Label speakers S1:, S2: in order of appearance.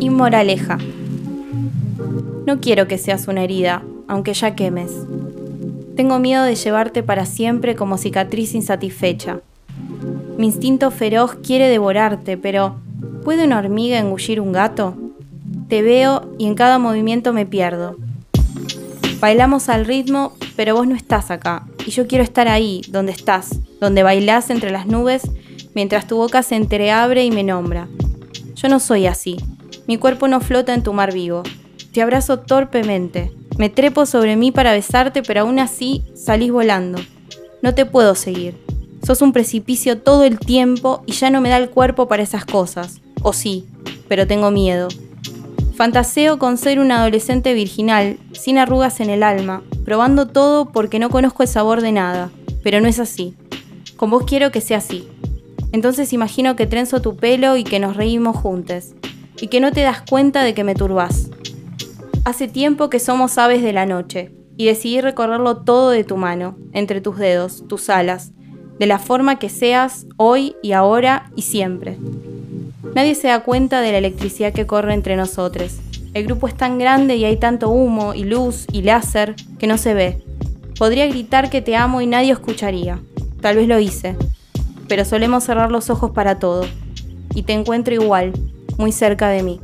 S1: Y moraleja. No quiero que seas una herida, aunque ya quemes. Tengo miedo de llevarte para siempre como cicatriz insatisfecha. Mi instinto feroz quiere devorarte, pero ¿puede una hormiga engullir un gato? Te veo y en cada movimiento me pierdo. Bailamos al ritmo, pero vos no estás acá, y yo quiero estar ahí, donde estás, donde bailás entre las nubes, mientras tu boca se entreabre y me nombra. Yo no soy así, mi cuerpo no flota en tu mar vivo. Te abrazo torpemente, me trepo sobre mí para besarte, pero aún así salís volando. No te puedo seguir. Sos un precipicio todo el tiempo y ya no me da el cuerpo para esas cosas. O sí, pero tengo miedo. Fantaseo con ser un adolescente virginal, sin arrugas en el alma, probando todo porque no conozco el sabor de nada, pero no es así. Con vos quiero que sea así. Entonces imagino que trenzo tu pelo y que nos reímos juntos, y que no te das cuenta de que me turbás. Hace tiempo que somos aves de la noche, y decidí recorrerlo todo de tu mano, entre tus dedos, tus alas, de la forma que seas hoy y ahora y siempre. Nadie se da cuenta de la electricidad que corre entre nosotros. El grupo es tan grande y hay tanto humo y luz y láser que no se ve. Podría gritar que te amo y nadie escucharía. Tal vez lo hice. Pero solemos cerrar los ojos para todo. Y te encuentro igual, muy cerca de mí.